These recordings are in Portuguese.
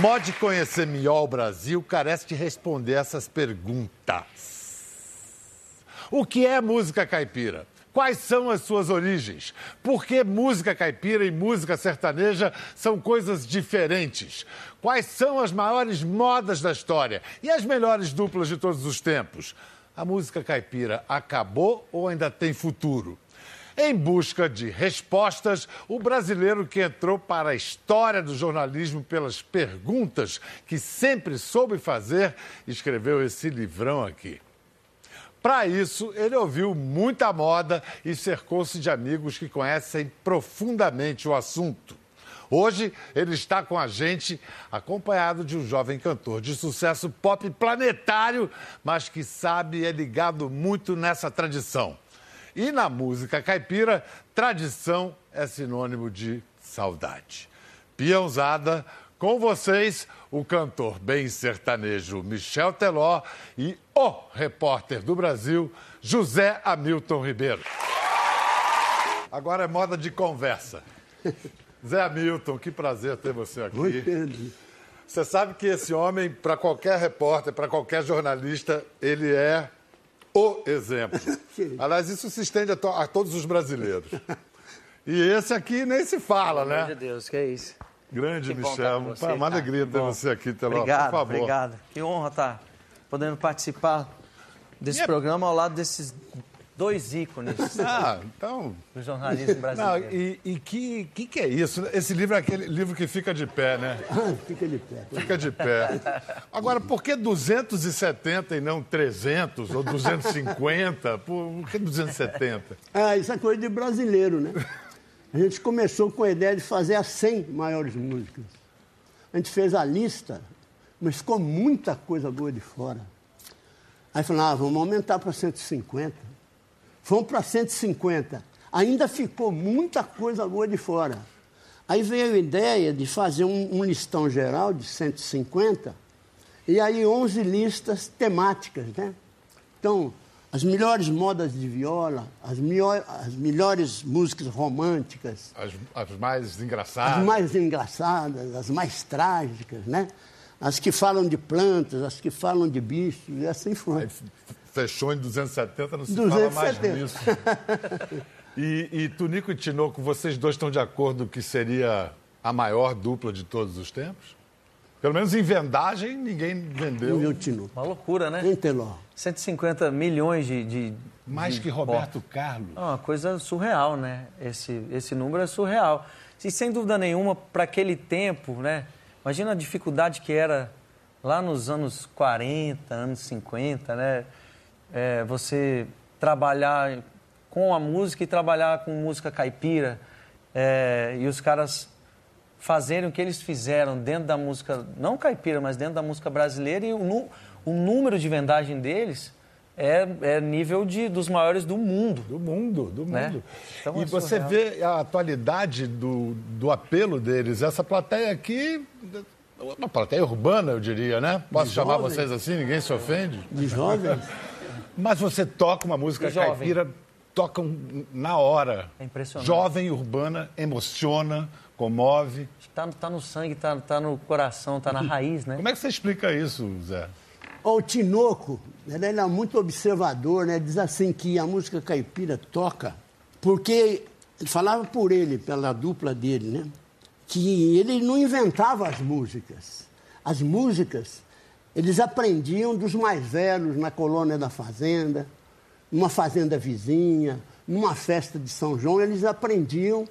Mod conhecer o Brasil carece de responder essas perguntas. O que é música caipira? Quais são as suas origens? Por que música caipira e música sertaneja são coisas diferentes? Quais são as maiores modas da história e as melhores duplas de todos os tempos? A música caipira acabou ou ainda tem futuro? Em busca de respostas, o brasileiro que entrou para a história do jornalismo pelas perguntas que sempre soube fazer, escreveu esse livrão aqui. Para isso, ele ouviu muita moda e cercou-se de amigos que conhecem profundamente o assunto. Hoje, ele está com a gente, acompanhado de um jovem cantor de sucesso pop planetário, mas que sabe é ligado muito nessa tradição. E na música caipira, tradição é sinônimo de saudade. Piãozada, com vocês, o cantor bem sertanejo Michel Teló e o repórter do Brasil, José Hamilton Ribeiro. Agora é moda de conversa. Zé Hamilton, que prazer ter você aqui. Oi, Pedro. Você sabe que esse homem, para qualquer repórter, para qualquer jornalista, ele é o exemplo. Aliás, isso se estende a, to a, todos os brasileiros. E esse aqui nem se fala, né? Meu Deus, que é isso. Grande, que Michel. Você, uma tá? alegria ter bom. você aqui, Teló, obrigado, por favor. Obrigado, Que honra estar tá podendo participar desse é... programa ao lado desses dois ícones ah, então... do jornalismo brasileiro. Não, e, e que, que, que é isso? Esse livro é aquele livro que fica de pé, né? fica de pé. Fica de pé. Agora, por que 270 e não 300 ou 250? Por que 270? Ah, isso é coisa de brasileiro, né? A gente começou com a ideia de fazer as 100 maiores músicas. A gente fez a lista, mas ficou muita coisa boa de fora. Aí falou, ah, vamos aumentar para 150. Fomos para 150. Ainda ficou muita coisa boa de fora. Aí veio a ideia de fazer um, um listão geral de 150 e aí 11 listas temáticas, né? Então, as melhores modas de viola, as, melhor, as melhores músicas românticas. As, as, mais engraçadas. As mais engraçadas, as mais trágicas, né? As que falam de plantas, as que falam de bichos, e assim foi. Aí fechou em 270, não se 270. fala mais nisso. e, e Tunico e Tinoco, vocês dois estão de acordo que seria a maior dupla de todos os tempos? Pelo menos em vendagem, ninguém vendeu. Meu Tinoco. Uma loucura, né? Enteló. 150 milhões de. de Mais de que Roberto pop. Carlos. É uma coisa surreal, né? Esse, esse número é surreal. E sem dúvida nenhuma, para aquele tempo, né? Imagina a dificuldade que era lá nos anos 40, anos 50, né? É, você trabalhar com a música e trabalhar com música caipira é, e os caras fazerem o que eles fizeram dentro da música, não caipira, mas dentro da música brasileira e o, o número de vendagem deles é, é, nível de, dos maiores do mundo. Do mundo, do né? mundo. Então, e é você vê a atualidade do, do apelo deles. Essa plateia aqui, uma plateia urbana, eu diria, né? Posso de chamar jovens. vocês assim? Ninguém se ofende? De jovens. Mas você toca uma música caipira, tocam na hora. É impressionante. Jovem, urbana, emociona, comove. Está tá no sangue, está tá no coração, está na raiz, né? Como é que você explica isso, Zé? O Tinoco, ele é muito observador, né? Diz assim que a música caipira toca porque ele falava por ele, pela dupla dele, né? Que ele não inventava as músicas. As músicas eles aprendiam dos mais velhos na colônia da fazenda, numa fazenda vizinha, numa festa de São João, eles aprendiam.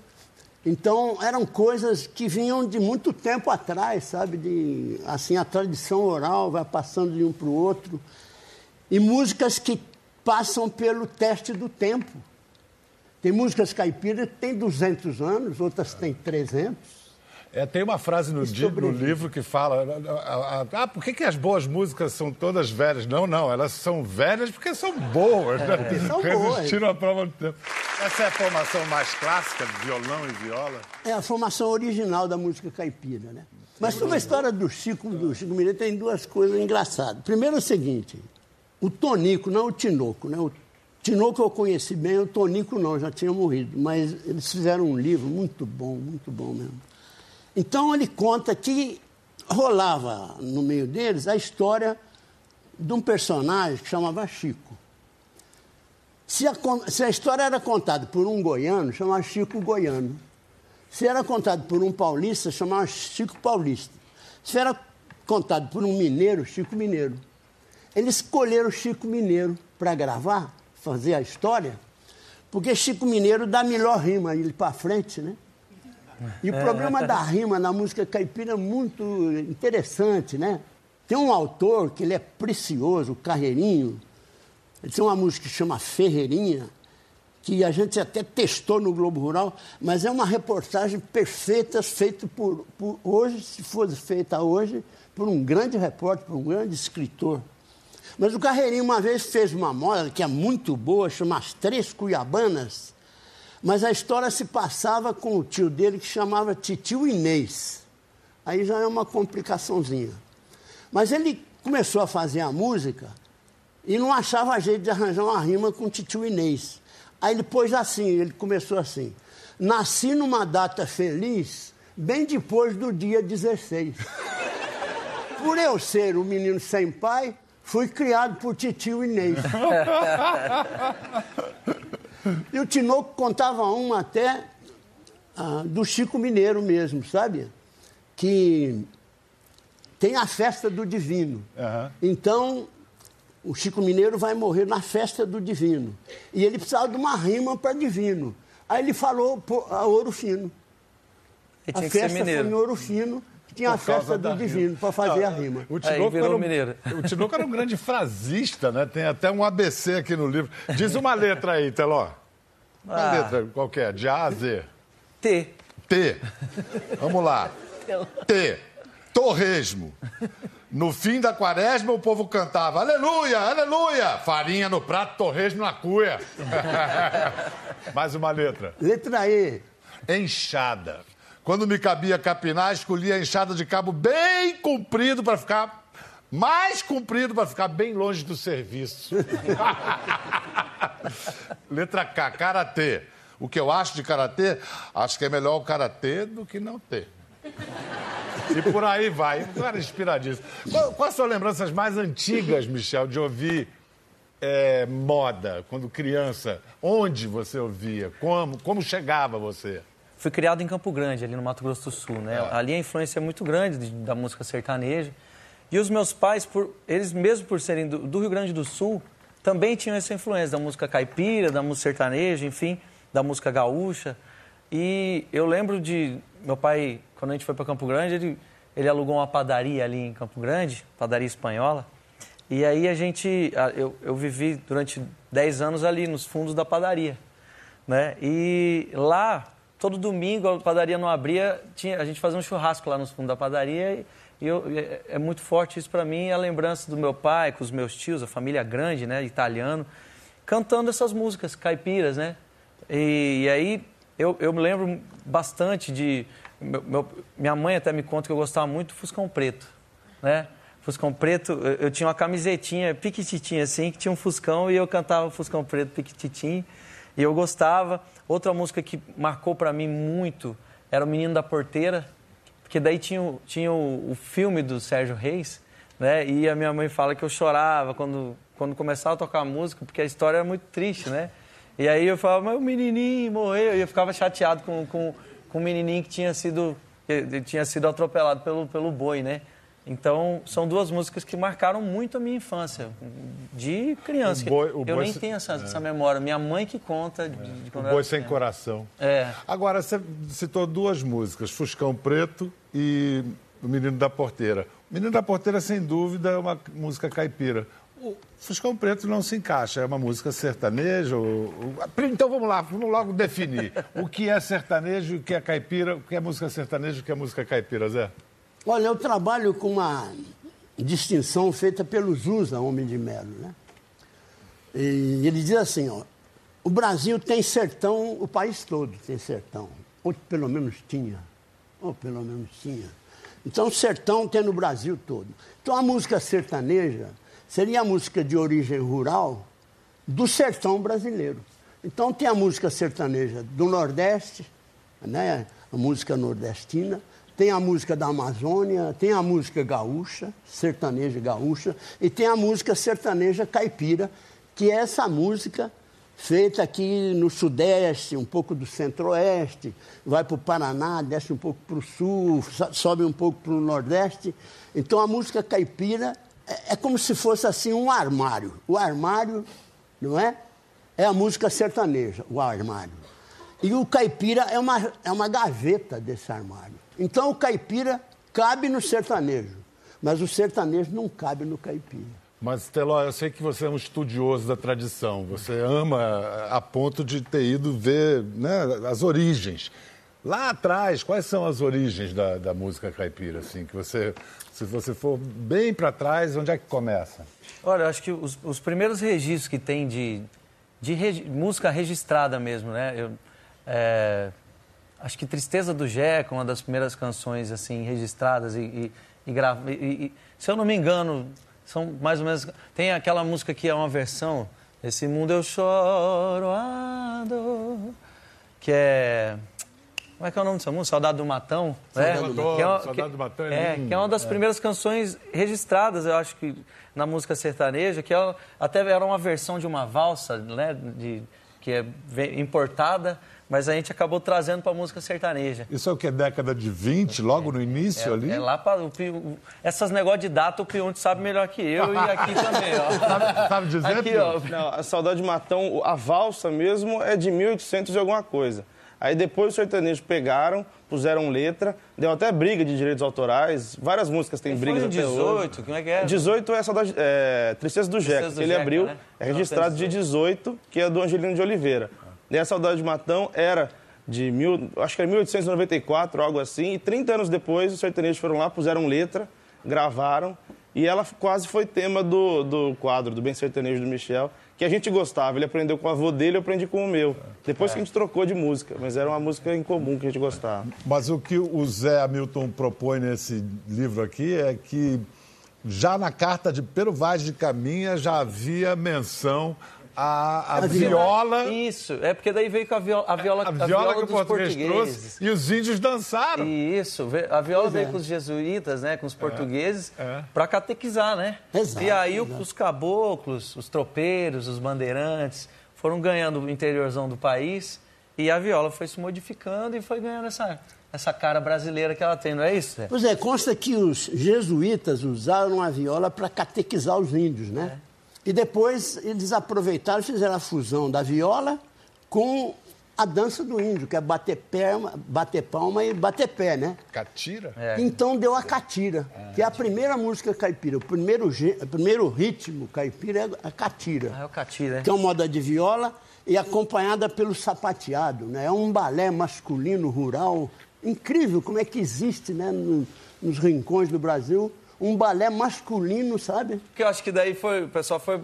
Então, eram coisas que vinham de muito tempo atrás, sabe? De, assim, a tradição oral vai passando de um para o outro. E músicas que passam pelo teste do tempo. Tem músicas caipiras que têm 200 anos, outras têm 300. É, tem uma frase no, di, no livro que fala: ah, por que, que as boas músicas são todas velhas? Não, não, elas são velhas porque são boas. Né? É, são boas. Resistiram a prova do tempo. Essa é a formação mais clássica de violão e viola? É a formação original da música caipira, né? Mas sobre a história do Chico, do Chico Mineiro, tem duas coisas engraçadas. Primeiro é o seguinte: o Tonico, não o Tinoco, né? O Tinoco eu conheci bem, o Tonico não, já tinha morrido. Mas eles fizeram um livro muito bom, muito bom mesmo então ele conta que rolava no meio deles a história de um personagem que chamava Chico. Se a, se a história era contada por um goiano, chamava Chico Goiano. Se era contado por um paulista, chamava Chico Paulista. Se era contado por um mineiro, Chico Mineiro. Eles escolheram Chico Mineiro para gravar, fazer a história, porque Chico Mineiro dá melhor rima ele para frente, né? E o problema da rima na música caipira é muito interessante, né? Tem um autor que ele é precioso, Carreirinho. Ele tem uma música que chama Ferreirinha, que a gente até testou no Globo Rural, mas é uma reportagem perfeita, feita por, por hoje, se fosse feita hoje, por um grande repórter, por um grande escritor. Mas o Carreirinho uma vez fez uma moda que é muito boa, chama As Três Cuiabanas, mas a história se passava com o tio dele que chamava Titio Inês. Aí já é uma complicaçãozinha. Mas ele começou a fazer a música e não achava jeito de arranjar uma rima com Titio Inês. Aí ele pôs assim, ele começou assim. Nasci numa data feliz, bem depois do dia 16. Por eu ser um menino sem pai, fui criado por titio Inês. e o Tinoco contava uma até ah, do Chico Mineiro mesmo, sabe? Que tem a festa do divino. Uhum. Então, o Chico Mineiro vai morrer na festa do divino. E ele precisava de uma rima para divino. Aí ele falou a ouro fino. A festa foi em ouro fino tinha a festa do divino para fazer a rima. O Tinoco, era um, o Tinoco era um grande frasista, né? Tem até um ABC aqui no livro. Diz uma letra aí, Teló. Uma ah. letra qualquer, de A a Z. T. T. Vamos lá. T. Torresmo. No fim da quaresma, o povo cantava Aleluia, aleluia! Farinha no prato, torresmo na cuia. Mais uma letra. Letra E. Enxada. Quando me cabia capinar, escolhia a enxada de cabo bem comprido para ficar mais comprido para ficar bem longe do serviço. Letra K, karatê. O que eu acho de karatê? Acho que é melhor o karatê do que não ter. E por aí vai. Um cara inspiradíssimo. Quais são as lembranças mais antigas, Michel, de ouvir é, moda quando criança? Onde você ouvia? Como? Como chegava você? Fui criado em Campo Grande, ali no Mato Grosso do Sul, né? É. Ali a influência é muito grande de, da música sertaneja. E os meus pais, por, eles mesmo por serem do, do, Rio Grande do Sul, também tinham essa influência da música caipira, da música sertaneja, enfim, da música gaúcha. E eu lembro de meu pai, quando a gente foi para Campo Grande, ele, ele alugou uma padaria ali em Campo Grande, padaria espanhola. E aí a gente, eu, eu vivi durante 10 anos ali nos fundos da padaria, né? E lá todo domingo a padaria não abria, tinha, a gente fazia um churrasco lá no fundo da padaria e, eu, é, é muito forte isso para mim, a lembrança do meu pai com os meus tios, a família grande, né, italiano, cantando essas músicas caipiras, né? E, e aí eu, eu me lembro bastante de meu, meu, minha mãe até me conta que eu gostava muito do Fuscão Preto, né? Fuscão Preto, eu, eu tinha uma camisetinha piquititinha assim, que tinha um Fuscão e eu cantava Fuscão Preto piquititinho. E eu gostava. Outra música que marcou para mim muito era O Menino da Porteira, porque daí tinha, tinha o, o, filme do Sérgio Reis, né? E a minha mãe fala que eu chorava quando, quando começava a tocar a música, porque a história era muito triste, né? E aí eu falava, mas o menininho morreu. E eu ficava chateado com, com, com o menininho que tinha sido, que tinha sido atropelado pelo, pelo boi, né? Então, são duas músicas que marcaram muito a minha infância, de criança. Boi, eu nem se... tenho essa, é. essa, memória. Minha mãe que conta de, é. de quando o Boi Sem Coração. É. Agora, você citou duas músicas, Fuscão Preto e O Menino da Porteira. O Menino da Porteira, sem dúvida, é uma música caipira. O Fuscão Preto não se encaixa, é uma música sertaneja. Ou... Então vamos lá, vamos logo definir. o que é sertanejo, o que é caipira, o que é música sertaneja e o que é música caipira, Zé? Olha, eu trabalho com uma distinção feita pelo Zusa, Homem de Melo, né? E ele diz assim, ó, o Brasil tem sertão, o país todo tem sertão. Ou pelo menos tinha. Ou pelo menos tinha. Então, sertão tem no Brasil todo. Então, a música sertaneja seria a música de origem rural do sertão brasileiro. Então, tem a música sertaneja do Nordeste, né? a música nordestina, tem a música da Amazônia, tem a música gaúcha, sertaneja gaúcha, e tem a música sertaneja caipira, que é essa música feita aqui no Sudeste, um pouco do Centro-Oeste, vai para o Paraná, desce um pouco para o Sul, sobe um pouco para o Nordeste. Então a música caipira é, é como se fosse assim um armário. O armário, não é? É a música sertaneja, o armário. E o caipira é uma, é uma gaveta desse armário. Então o caipira cabe no sertanejo, mas o sertanejo não cabe no caipira. Mas, Teló, eu sei que você é um estudioso da tradição. Você ama a ponto de ter ido ver né, as origens. Lá atrás, quais são as origens da, da música caipira? Assim, que você, se você for bem para trás, onde é que começa? Olha, eu acho que os, os primeiros registros que tem de, de regi música registrada mesmo, né? Eu, é, acho que Tristeza do Jeca, uma das primeiras canções assim registradas e, e, e, e, se eu não me engano, são mais ou menos. Tem aquela música que é uma versão. Esse mundo eu choro, ado, que é. Como é que é o nome dessa música? Saudade do Matão. Saudade, é, do, que é, Saudade do Matão é, é, que é uma das é. primeiras canções registradas, eu acho que na música sertaneja, que é, até era uma versão de uma valsa, né, de, que é importada, mas a gente acabou trazendo para a música sertaneja. Isso é o que? Década de 20, logo é, no início é, ali? É lá para. Essas negócios de data o Pionte sabe melhor que eu e aqui também, ó. Sabe, sabe dizer, aqui, ó. Não, a Saudade de Matão, a valsa mesmo é de 1800 e alguma coisa. Aí depois os sertanejos pegaram, puseram letra, deu até briga de direitos autorais, várias músicas têm brigas até 18, hoje. como é que é? 18 é, saudade, é Tristeza do Jeca, que ele Jeca, abriu, né? é registrado de 18, que é do Angelino de Oliveira. E a Saudade de Matão era de mil, acho que era 1894, algo assim, e 30 anos depois os sertanejos foram lá, puseram letra, gravaram, e ela quase foi tema do, do quadro do Bem Sertanejo do Michel, que a gente gostava. Ele aprendeu com o avô dele, eu aprendi com o meu. Depois é. que a gente trocou de música, mas era uma música em comum que a gente gostava. Mas o que o Zé Hamilton propõe nesse livro aqui é que já na carta de Pero Vaz de Caminha já havia menção a, a, a viola. Isso, é porque daí veio com a viola, a viola, a viola, a viola que o português trouxe e os índios dançaram. Isso, a viola pois veio é. com os jesuítas, né, com os é, portugueses, é, é. para catequizar, né? Exato, e aí exato. os caboclos, os tropeiros, os bandeirantes foram ganhando o interiorzão do país e a viola foi se modificando e foi ganhando essa essa cara brasileira que ela tem, não é isso? Pois é, consta que os jesuítas usaram a viola para catequizar os índios, né? É. E depois eles aproveitaram e fizeram a fusão da viola com a dança do índio, que é bater, pé, bater palma e bater pé, né? Catira? É. Então deu a catira, é, que é a primeira música caipira. O primeiro, o primeiro ritmo caipira é a catira. Ah, é o catira, é. Que é uma moda de viola e acompanhada pelo sapateado, né? É um balé masculino rural incrível como é que existe, né? No, nos rincões do Brasil um balé masculino, sabe? Que eu acho que daí foi, o pessoal foi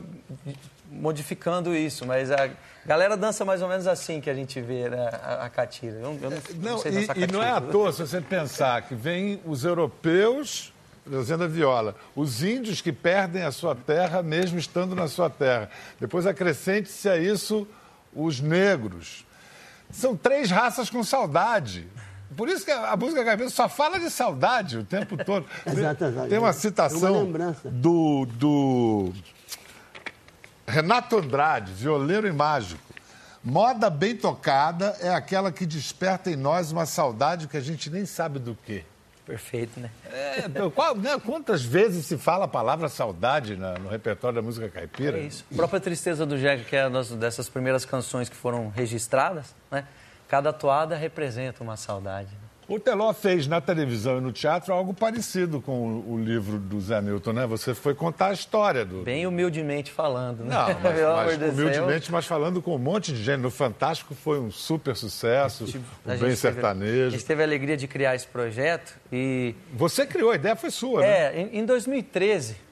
modificando isso, mas a galera dança mais ou menos assim que a gente vê né, a, a catira. Eu, eu não, não, não sei e, e não é à toa se você pensar que vem os europeus trazendo a viola, os índios que perdem a sua terra mesmo estando na sua terra. Depois acrescente-se a isso os negros. São três raças com saudade. Por isso que a música caipira só fala de saudade o tempo todo. exato, exato. Tem uma citação uma do, do Renato Andrade, violeiro e mágico. Moda bem tocada é aquela que desperta em nós uma saudade que a gente nem sabe do quê. Perfeito, né? É, qual, né, quantas vezes se fala a palavra saudade na, no repertório da música caipira? É isso. A própria Tristeza do Jeca, que é uma dessas primeiras canções que foram registradas, né? Cada toada representa uma saudade. O Teló fez na televisão e no teatro algo parecido com o, livro do Zé Milton, né? Você foi contar a história do. Bem humildemente falando, né? Não, mas, mas humildemente, mas falando com um monte de gente. No Fantástico foi um super sucesso, tipo, o Bem Sertanejo. Teve, a gente teve a alegria de criar esse projeto e. Você criou, a ideia foi sua, é, né? É, em, em 2013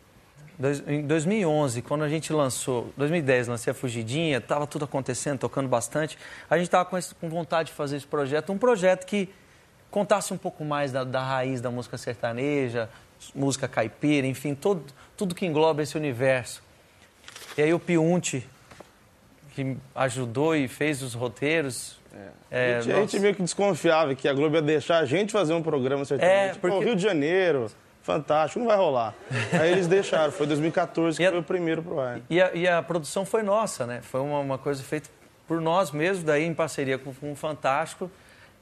em 2011, quando a gente lançou, 2010, lancei a Fugidinha, estava tudo acontecendo, tocando bastante. A gente estava com, com, vontade de fazer esse projeto, um projeto que contasse um pouco mais da, da raiz da música sertaneja, música caipira, enfim, todo, tudo que engloba esse universo. E aí o Piunte, que ajudou e fez os roteiros. É, a, gente, a, gente, meio que desconfiava que a Globo ia deixar a gente fazer um programa certamente. É, porque... Pô, Rio de Janeiro, fantástico, não vai rolar. Aí eles deixaram, foi 2014 que a, foi o primeiro pro ar. E a, e a produção foi nossa, né? Foi uma, uma coisa feita por nós mesmos, daí em parceria com, com o Fantástico.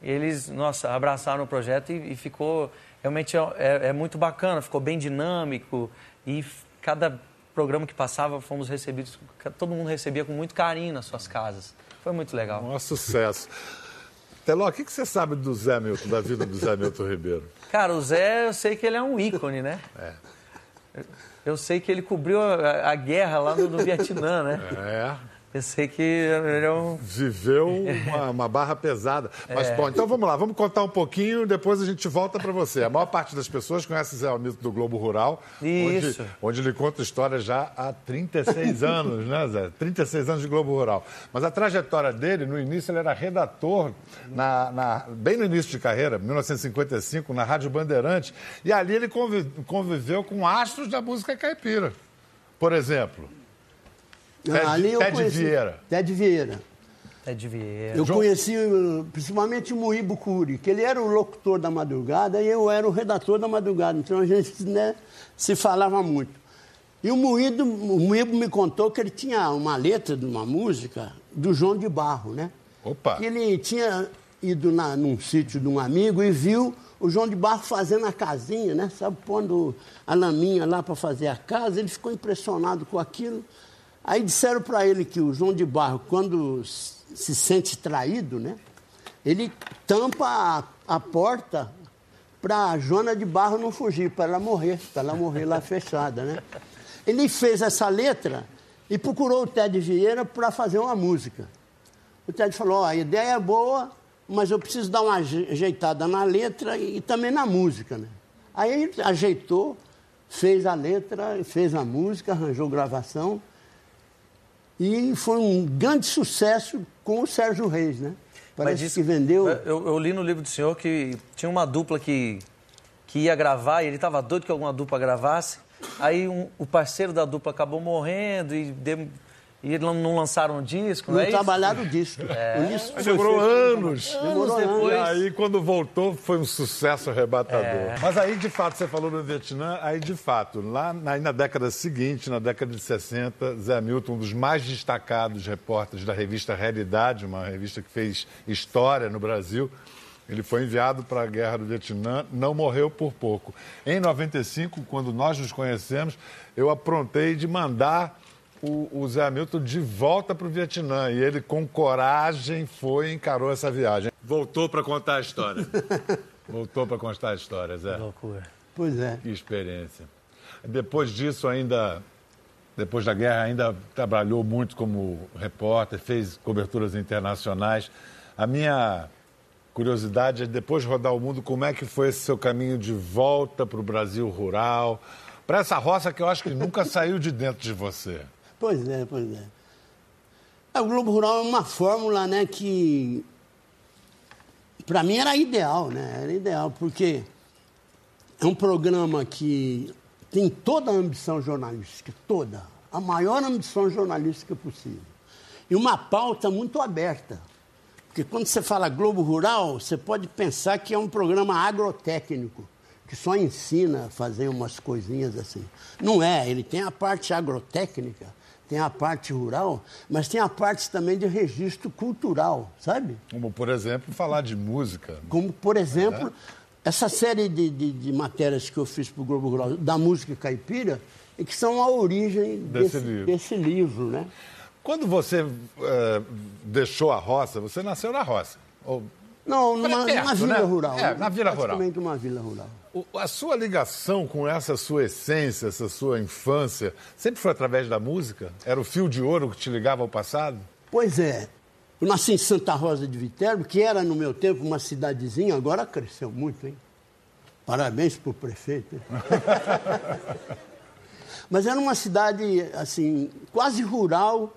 Eles, nossa, abraçaram o projeto e, e ficou realmente é, é, é, muito bacana, ficou bem dinâmico e cada programa que passava fomos recebidos, todo mundo recebia com muito carinho nas suas casas. Foi muito legal. Um sucesso. Teló, o que, que você sabe do Zé Milton, da vida do Zé Milton Ribeiro? Cara, o Zé, eu sei que ele é um ícone, né? É. Eu sei que ele cobriu a, a guerra lá no, no Vietnã, né? É. Pensei que ele é um... Viveu uma, uma barra pesada. Mas, é. bom, então vamos lá, vamos contar um pouquinho, depois a gente volta para você. A maior parte das pessoas conhece Zé Almito do Globo Rural, Isso. Onde, onde ele conta história já há 36 anos, né, Zé? 36 anos de Globo Rural. Mas a trajetória dele, no início, ele era redator, na, na bem no início de carreira, 1955, na Rádio Bandeirante, e ali ele conviveu com astros da música caipira. Por exemplo, Ted, ali eu Ted conheci, Vieira. Ted Vieira. Ted Vieira. Eu João... conheci principalmente o Moíbo Cury, que ele era o locutor da madrugada e eu era o redator da madrugada. Então a gente né, se falava muito. E o Moído, o Moíbo me contou que ele tinha uma letra de uma música do João de Barro, né? Opa! Que ele tinha ido na, num sítio de um amigo e viu o João de Barro fazendo a casinha, né? Sabe, pondo a laminha lá para fazer a casa. Ele ficou impressionado com aquilo. Aí disseram para ele que o João de Barro, quando se sente traído, né, ele tampa a, a porta para a Joana de Barro não fugir, para ela morrer, para ela morrer lá fechada, né? Ele fez essa letra e procurou o Ted Vieira para fazer uma música. O Ted falou: oh, a ideia é boa, mas eu preciso dar uma ajeitada na letra e também na música, né? Aí ele ajeitou, fez a letra, fez a música, arranjou gravação. E foi um grande sucesso com o Sérgio Reis, né? Parece que vendeu. Eu, eu, li no livro do senhor que tinha uma dupla que, que ia gravar e ele estava doido que alguma dupla gravasse. Aí um, o parceiro da dupla acabou morrendo e deu, e não lançaram o disco, não, não é trabalharam o disco. É. disco demorou anos. Demorou depois. E aí, quando voltou, foi um sucesso arrebatador. É. Mas aí, de fato, você falou no Vietnã, aí, de fato, lá na, na década seguinte, na década de 60, Zé Milton, um dos mais destacados repórteres da revista Realidade, uma revista que fez história no Brasil, ele foi enviado para a guerra do Vietnã, não morreu por pouco. Em 95, quando nós nos conhecemos, eu aprontei de mandar o, o Zé Hamilton de volta para o Vietnã. E ele, com coragem, foi e encarou essa viagem. Voltou para contar a história. Voltou para contar a história, Zé. loucura. Pois é. Que experiência. Depois disso, ainda depois da guerra, ainda trabalhou muito como repórter, fez coberturas internacionais. A minha curiosidade é, depois de rodar o mundo, como é que foi esse seu caminho de volta para o Brasil rural, para essa roça que eu acho que nunca saiu de dentro de você? Pois é, pois é. O Globo Rural é uma fórmula, né, que para mim era ideal, né? Era ideal, porque é um programa que tem toda a ambição jornalística, toda, a maior ambição jornalística possível. E uma pauta muito aberta. Porque quando você fala Globo Rural, você pode pensar que é um programa agrotécnico que só ensina a fazer umas coisinhas assim. Não é, ele tem a parte agrotécnica, tem a parte rural, mas tem a parte também de registro cultural, sabe? Como, por exemplo, falar de música. Como, por exemplo, é. essa série de, de, de, matérias que eu fiz para o Globo Rural, da música caipira, e que são a origem desse, desse, livro. desse livro, né? Quando você é, deixou a roça, você nasceu na roça? Ou... Não, numa, perto, numa vila né? rural. É, na vila rural. uma vila rural. A sua ligação com essa sua essência, essa sua infância, sempre foi através da música? Era o fio de ouro que te ligava ao passado? Pois é. Eu nasci em Santa Rosa de Viterbo, que era no meu tempo uma cidadezinha, agora cresceu muito, hein? Parabéns para o prefeito. Mas era uma cidade, assim, quase rural,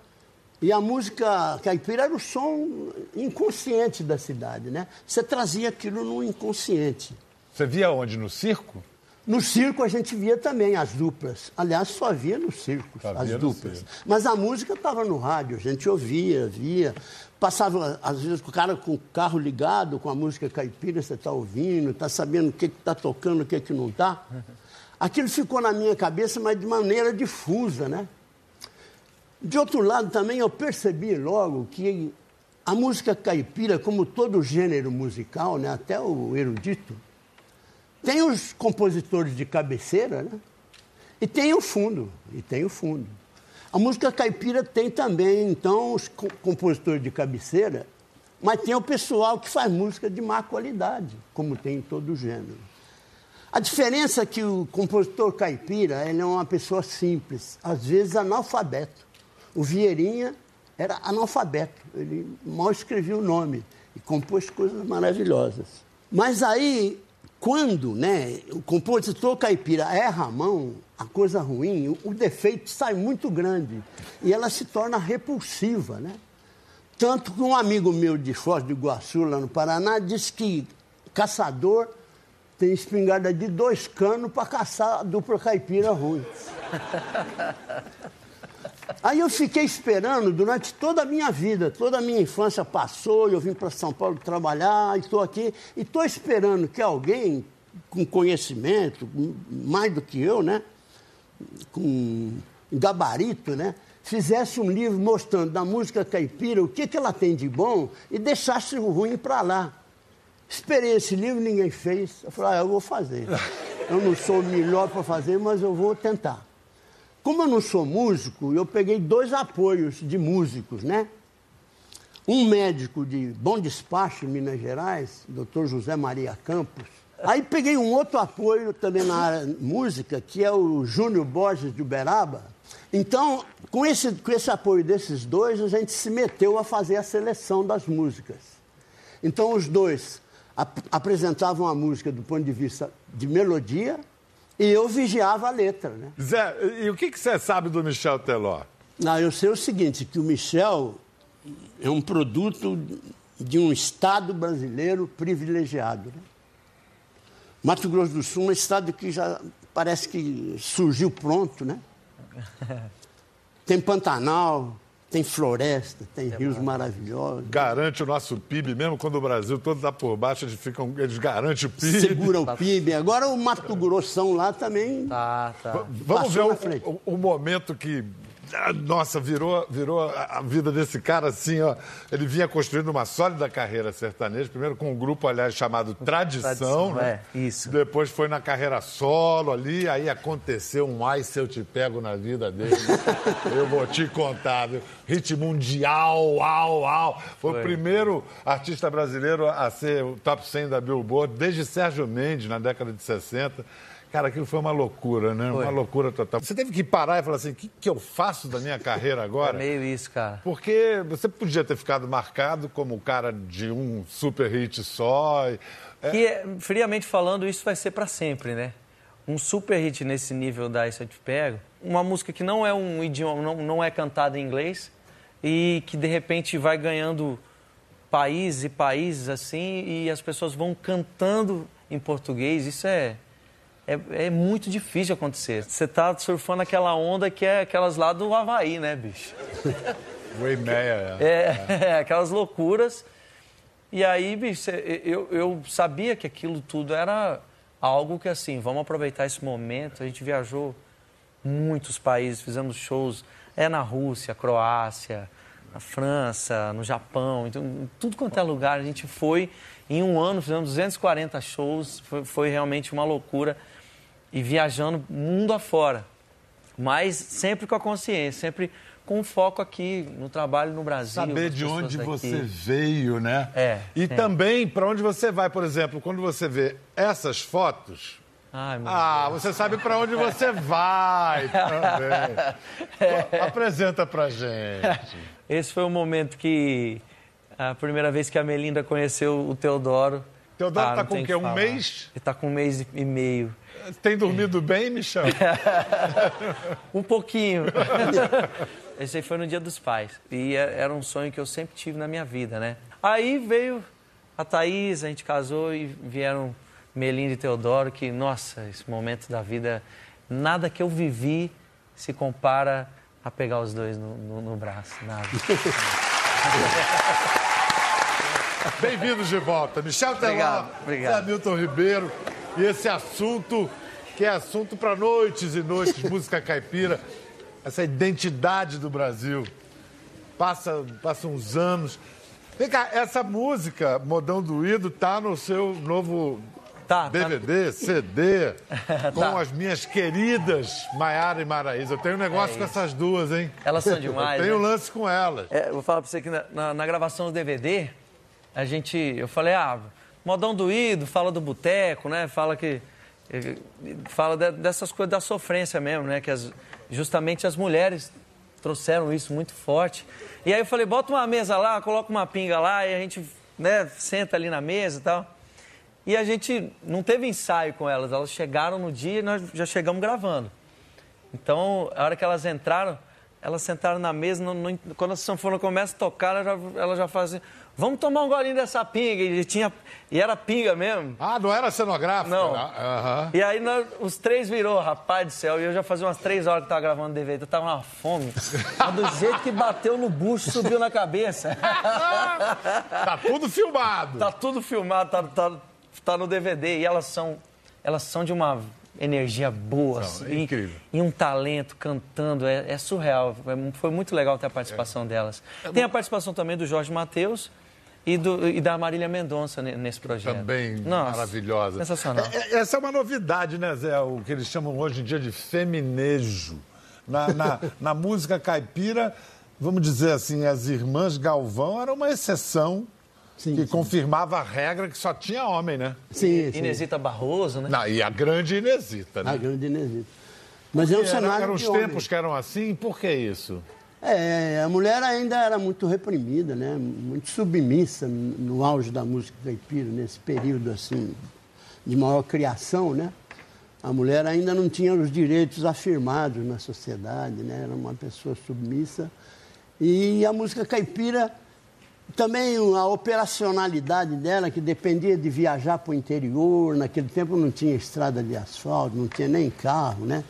e a música caipira era o som inconsciente da cidade, né? Você trazia aquilo no inconsciente. Você via onde? No circo? No circo a gente via também as duplas. Aliás, só via no circo só as duplas. Circo. Mas a música estava no rádio, a gente ouvia, via. Passava, às vezes, o cara com o carro ligado, com a música caipira, você está ouvindo, está sabendo o que está tocando, o que, que não está. Aquilo ficou na minha cabeça, mas de maneira difusa, né? De outro lado, também eu percebi logo que a música caipira, como todo gênero musical, né, até o erudito, tem os compositores de cabeceira, né? E tem o fundo, e tem o fundo. A música caipira tem também, então, os compositores de cabeceira, mas tem o pessoal que faz música de má qualidade, como tem em todo gênero. A diferença é que o compositor caipira ele é uma pessoa simples, às vezes analfabeto. O Vieirinha era analfabeto, ele mal escrevia o nome e compôs coisas maravilhosas. Mas aí quando né, o compositor caipira erra a mão, a coisa ruim, o, defeito sai muito grande e ela se torna repulsiva. Né? Tanto que um amigo meu de Foz do Iguaçu, lá no Paraná, disse que caçador tem espingarda de dois canos para caçar a dupla caipira ruim. Aí eu fiquei esperando durante toda a minha vida, toda a minha infância passou, eu vim para São Paulo trabalhar, estou aqui, e estou esperando que alguém com conhecimento, mais do que eu, né? Com gabarito, né? Fizesse um livro mostrando da música caipira o que, que ela tem de bom e deixasse o ruim para lá. Esperei esse livro, ninguém fez. Eu falei, ah, eu vou fazer. Eu não sou o melhor para fazer, mas eu vou tentar. Como eu não sou músico, eu peguei dois apoios de músicos, né? Um médico de Bom Despacho, em Minas Gerais, doutor José Maria Campos. Aí peguei um outro apoio também na área música, que é o Júnior Borges de Uberaba. Então, com esse, com esse apoio desses dois, a gente se meteu a fazer a seleção das músicas. Então, os dois ap apresentavam a música do ponto de vista de melodia, e eu vigiava a letra, né? Zé, e o que, que você sabe do Michel Teló? Não, eu sei o seguinte, que o Michel é um produto de um Estado brasileiro privilegiado. Né? Mato Grosso do Sul é um estado que já parece que surgiu pronto, né? Tem Pantanal, tem floresta, tem é rios maravilhosos. Garante o nosso PIB, mesmo quando o Brasil todo está por baixo, eles, ficam, eles garantem o PIB. Segura o PIB. Agora o Mato Grossão lá também. Tá, tá. Vamos ver o, o, o momento que nossa, virou, virou a vida desse cara assim, ó. Ele vinha construindo uma sólida carreira sertaneja, primeiro com um grupo, aliás, chamado Tradição, Tradição né? É, isso. Depois foi na carreira solo ali, aí aconteceu um ai se eu te pego na vida dele. eu vou te contar, viu? Hit mundial, au, au. Foi, foi, o primeiro artista brasileiro a ser o top 100 da Billboard, desde Sérgio Mendes, na década de 60. Cara, aquilo foi uma loucura, né? Foi. Uma loucura total. Você teve que parar e falar assim: o que, que eu faço da minha carreira agora? É meio isso, cara. Porque você podia ter ficado marcado como o cara de um super hit só. É... Que, friamente falando, isso vai ser para sempre, né? Um super hit nesse nível da Isso Eu Te Pego, uma música que não é um idioma, não, não é cantada em inglês e que de repente vai ganhando países e países assim e as pessoas vão cantando em português. Isso é é, é muito difícil acontecer. Você tá surfando aquela onda que é aquelas lá do Havaí, né, bicho? Waymeyer. É, é, é, aquelas loucuras. E aí, bicho, eu, eu sabia que aquilo tudo era algo que, assim, vamos aproveitar esse momento. A gente viajou muitos países, fizemos shows é na Rússia, Croácia, na França, no Japão, então, tudo quanto é lugar. A gente foi, em um ano, fizemos 240 shows, foi, foi realmente uma loucura e viajando mundo afora. Mas sempre com a consciência, sempre com foco aqui no trabalho no Brasil. Saber de onde daqui. você veio, né? É. E é. também para onde você vai, por exemplo, quando você vê essas fotos. Ai, ah, Deus. você sabe para onde você vai também. É. Apresenta para gente. Esse foi o momento que a primeira vez que a Melinda conheceu o Teodoro. Teodoro está ah, com o quê? Um mês? Ele está com um mês e meio. Tem dormido bem, Michel? um pouquinho. Esse aí foi no Dia dos Pais. E é, era um sonho que eu sempre tive na minha vida, né? Aí veio a Thaís, a gente casou e vieram Melinda e Teodoro, que, nossa, esse momento da vida, nada que eu vivi se compara a pegar os dois no, no, no braço, nada. Bem-vindos de volta. Michel Teló, Hamilton Ribeiro. E esse assunto, que é assunto para noites e noites, música caipira, essa identidade do Brasil. Passa, passa uns anos. Vem cá, essa música, Modão Doído, tá no seu novo Tá, DVD, tá... CD, com tá. as minhas queridas Maiara e Maraísa. Eu tenho um negócio é com essas duas, hein? Elas são demais. Eu tenho né? um lance com elas. É, vou falar pra você que na, na, na, gravação do DVD, a gente. Eu falei, ah, modão doído, fala do boteco, né? Fala que. Fala de, dessas coisas da sofrência mesmo, né? Que as, justamente as mulheres trouxeram isso muito forte. E aí eu falei, bota uma mesa lá, coloca uma pinga lá, e a gente, né, senta ali na mesa e tal. E a gente não teve ensaio com elas, elas chegaram no dia e nós já chegamos gravando. Então, a hora que elas entraram, elas sentaram na mesa, no, no, quando a sanfona começa a tocar, ela já, ela já faz assim, vamos tomar um golinho dessa pinga. E, tinha, e era pinga mesmo. Ah, não era cenográfico? Não. Uhum. E aí nós, os três virou, rapaz do céu, e eu já fazia umas três horas que tava gravando DVD, eu tava uma fome. Mas do jeito que bateu no bucho, subiu na cabeça. tá tudo filmado. Tá tudo filmado, tá, tá está no DVD. E elas são, elas são de uma energia boa. Não, assim, é incrível. E, um talento cantando. É, é surreal. É, foi muito legal ter a participação é. delas. É Tem a participação também do Jorge Matheus. E, do, e, da Marília Mendonça nesse projeto. Também Nossa, maravilhosa. Sensacional. É, é, essa é uma novidade, né, Zé? O que eles chamam hoje em dia de feminejo. Na, na, na música caipira, vamos dizer assim, as irmãs Galvão eram uma exceção Sim, que sim. confirmava a regra que só tinha homem, né? Sim, sim. Inesita Barroso, né? Não, e a grande Inesita, né? A grande Inesita. Mas é um cenário Eram os tempos que eram assim, por que isso? É, a mulher ainda era muito reprimida, né? Muito submissa no auge da música caipira, nesse período, assim, de maior criação, né? A mulher ainda não tinha os direitos afirmados na sociedade, né? Era uma pessoa submissa. E a música caipira também a operacionalidade dela, que dependia de viajar para o interior, naquele tempo não tinha estrada de asfalto, não tinha nem carro, né?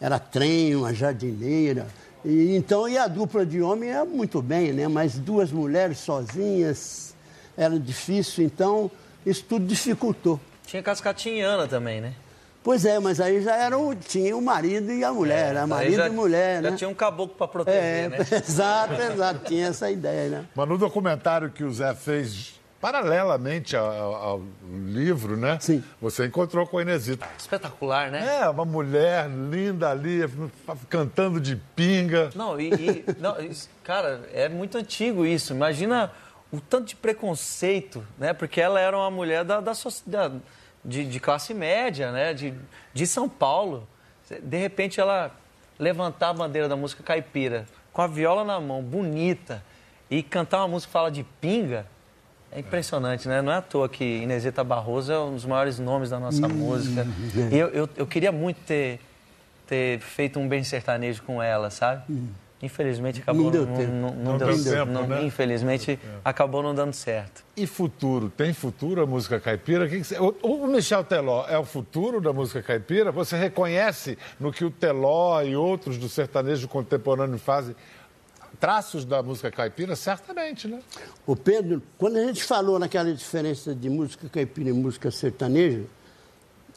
Era trem, uma jardineira. E, então, e a dupla de homem é muito bem, né? Mas duas mulheres sozinhas era difícil, então isso tudo dificultou. Tinha cascatinhana também, né? Pois é, mas aí já era o, tinha o marido e a mulher, é, a marido já, e mulher, já né? tinha um caboclo para proteger, é, né? Exato, exato, tinha essa ideia, né? Mas no documentário que o Zé fez paralelamente ao, ao, livro, né? Sim. Você encontrou com a Inesita. Espetacular, né? É, uma mulher linda ali, cantando de pinga. Não, e, e não, cara, é muito antigo isso. Imagina o tanto de preconceito, né? Porque ela era uma mulher da, da sociedade de, de classe média, né? De, de São Paulo. De repente ela levantar a bandeira da música caipira com a viola na mão, bonita, e cantar uma música que fala de pinga, é impressionante, né? Não é à toa que Inesita Barroso é um dos maiores nomes da nossa hum, música. É. E eu, eu, eu, queria muito ter, ter feito um bem sertanejo com ela, sabe? Hum. Infelizmente acabou não deu tempo. Não, não, não deu, deu tempo, não, né? Infelizmente acabou não dando certo. E futuro? Tem futuro a música caipira? Que que o, o, Michel Teló é o futuro da música caipira? Você reconhece no que o Teló e outros do sertanejo contemporâneo fazem traços da música caipira? Certamente, né? O Pedro, quando a gente falou naquela diferença de música caipira e música sertaneja,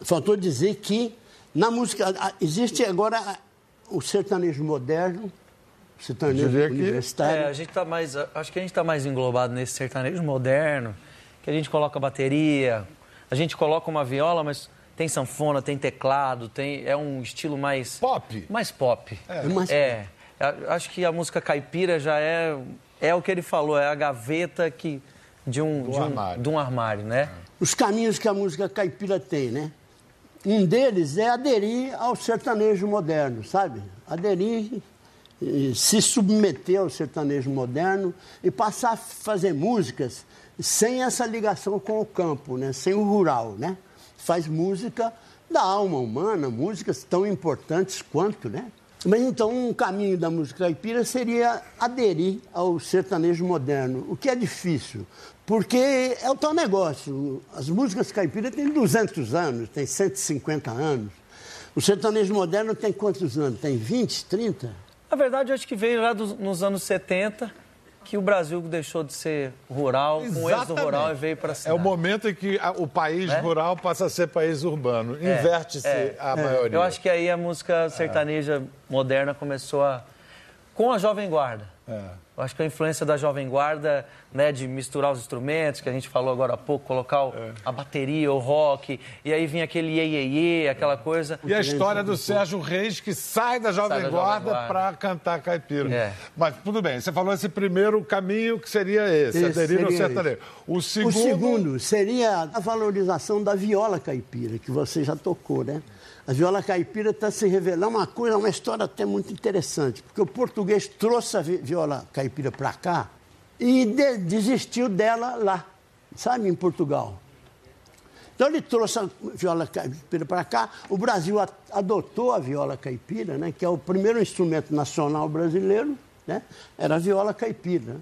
faltou dizer que na música existe agora o sertanejo moderno sertanejo universitário. É, a gente tá mais, acho que a gente está mais englobado nesse sertanejo moderno, que a gente coloca bateria, a gente coloca uma viola, mas tem sanfona, tem teclado, tem é um estilo mais pop, mais pop. É, é mais é. Pop. Acho que a música caipira já é é o que ele falou, é a gaveta que de um, de um, armário. De um armário, né? Os caminhos que a música caipira tem, né? Um deles é aderir ao sertanejo moderno, sabe? Aderir se submeter ao sertanejo moderno e passar a fazer músicas sem essa ligação com o campo, né? sem o rural. Né? Faz música da alma humana, músicas tão importantes quanto, né? Mas então um caminho da música caipira seria aderir ao sertanejo moderno, o que é difícil, porque é o tal negócio. As músicas caipiras têm 200 anos, têm 150 anos. O sertanejo moderno tem quantos anos? Tem 20, 30? Na verdade, acho que veio lá dos, nos anos 70 que o Brasil deixou de ser rural, Exatamente. com êxodo rural e veio para a cidade. É o momento em que o país é? rural passa a ser país urbano. É, Inverte-se é, a maioria. Eu acho que aí a música sertaneja moderna começou a... com a Jovem Guarda. É. Eu acho que a influência da Jovem Guarda, né, de misturar os instrumentos, que a gente falou agora há pouco, colocar o, é. a bateria, o rock, e aí vinha aquele iê, iê, iê aquela coisa. E a história do Sérgio Reis, que sai da Jovem sai Guarda, Guarda. para cantar caipira. É. Mas tudo bem, você falou esse primeiro caminho que seria esse, esse aderir ao sertanejo. O segundo... o segundo seria a valorização da viola caipira, que você já tocou, né? A viola caipira está se revelando uma coisa, uma história até muito interessante, porque o português trouxe a viola caipira para cá e de, desistiu dela lá, sabe, em Portugal. Então ele trouxe a viola caipira para cá, o Brasil adotou a viola caipira, né, que é o primeiro instrumento nacional brasileiro, né, era a viola caipira,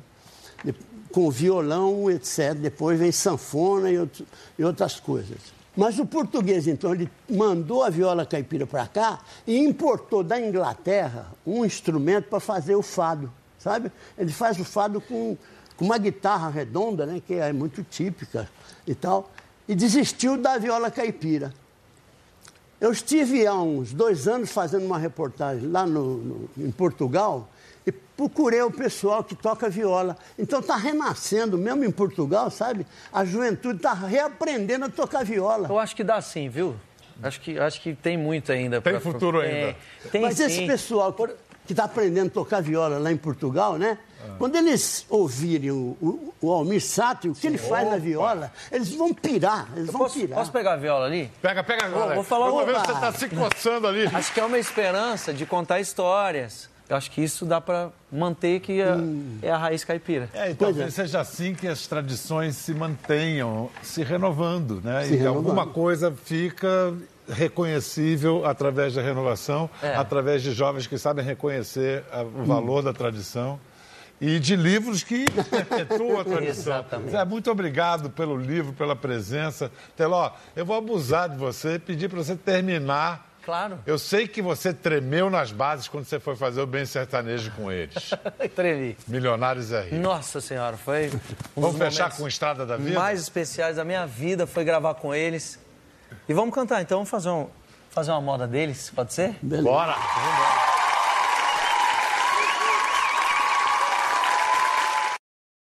né, com violão, etc. Depois vem sanfona e, outro, e outras coisas. Mas o português, então, ele mandou a viola caipira para cá e importou da Inglaterra um instrumento para fazer o fado, sabe? Ele faz o fado com, com uma guitarra redonda, né, que é muito típica e tal, e desistiu da viola caipira. Eu estive há uns dois anos fazendo uma reportagem lá no, no em Portugal procurei o pessoal que toca viola. Então está renascendo, mesmo em Portugal, sabe? A juventude está reaprendendo a tocar viola. Eu acho que dá sim, viu? Acho que, acho que tem muito ainda. Tem pra... futuro ainda. É, tem, Mas sim. esse pessoal que está aprendendo a tocar viola lá em Portugal, né? Ah. Quando eles ouvirem o, o, o Almir Sato, o que ele faz Opa. na viola, eles vão pirar, eles Eu vão posso, pirar. Posso pegar a viola ali? Pega, pega agora. Vou, vou falar uma vez você está se coçando ali. Acho que é uma esperança de contar histórias. Eu acho que isso dá para manter que é, hum. é, a raiz caipira. É, então talvez é. seja assim que as tradições se mantenham se renovando, né? Se e renovando. alguma coisa fica reconhecível através da renovação, é. através de jovens que sabem reconhecer o valor hum. da tradição e de livros que perpetuam a tradição. Exatamente. Zé, muito obrigado pelo livro, pela presença. Teló, eu vou abusar de você e pedir para você terminar Claro. Eu sei que você tremeu nas bases quando você foi fazer o bem sertanejo com eles. Tremi. Milionários é rico. Nossa Senhora, foi um Vamos fechar com Estrada da Vida? mais especiais da minha vida foi gravar com eles. E vamos cantar, então vamos fazer, um, fazer uma moda deles, pode ser? Beleza. Bora! Vamos embora.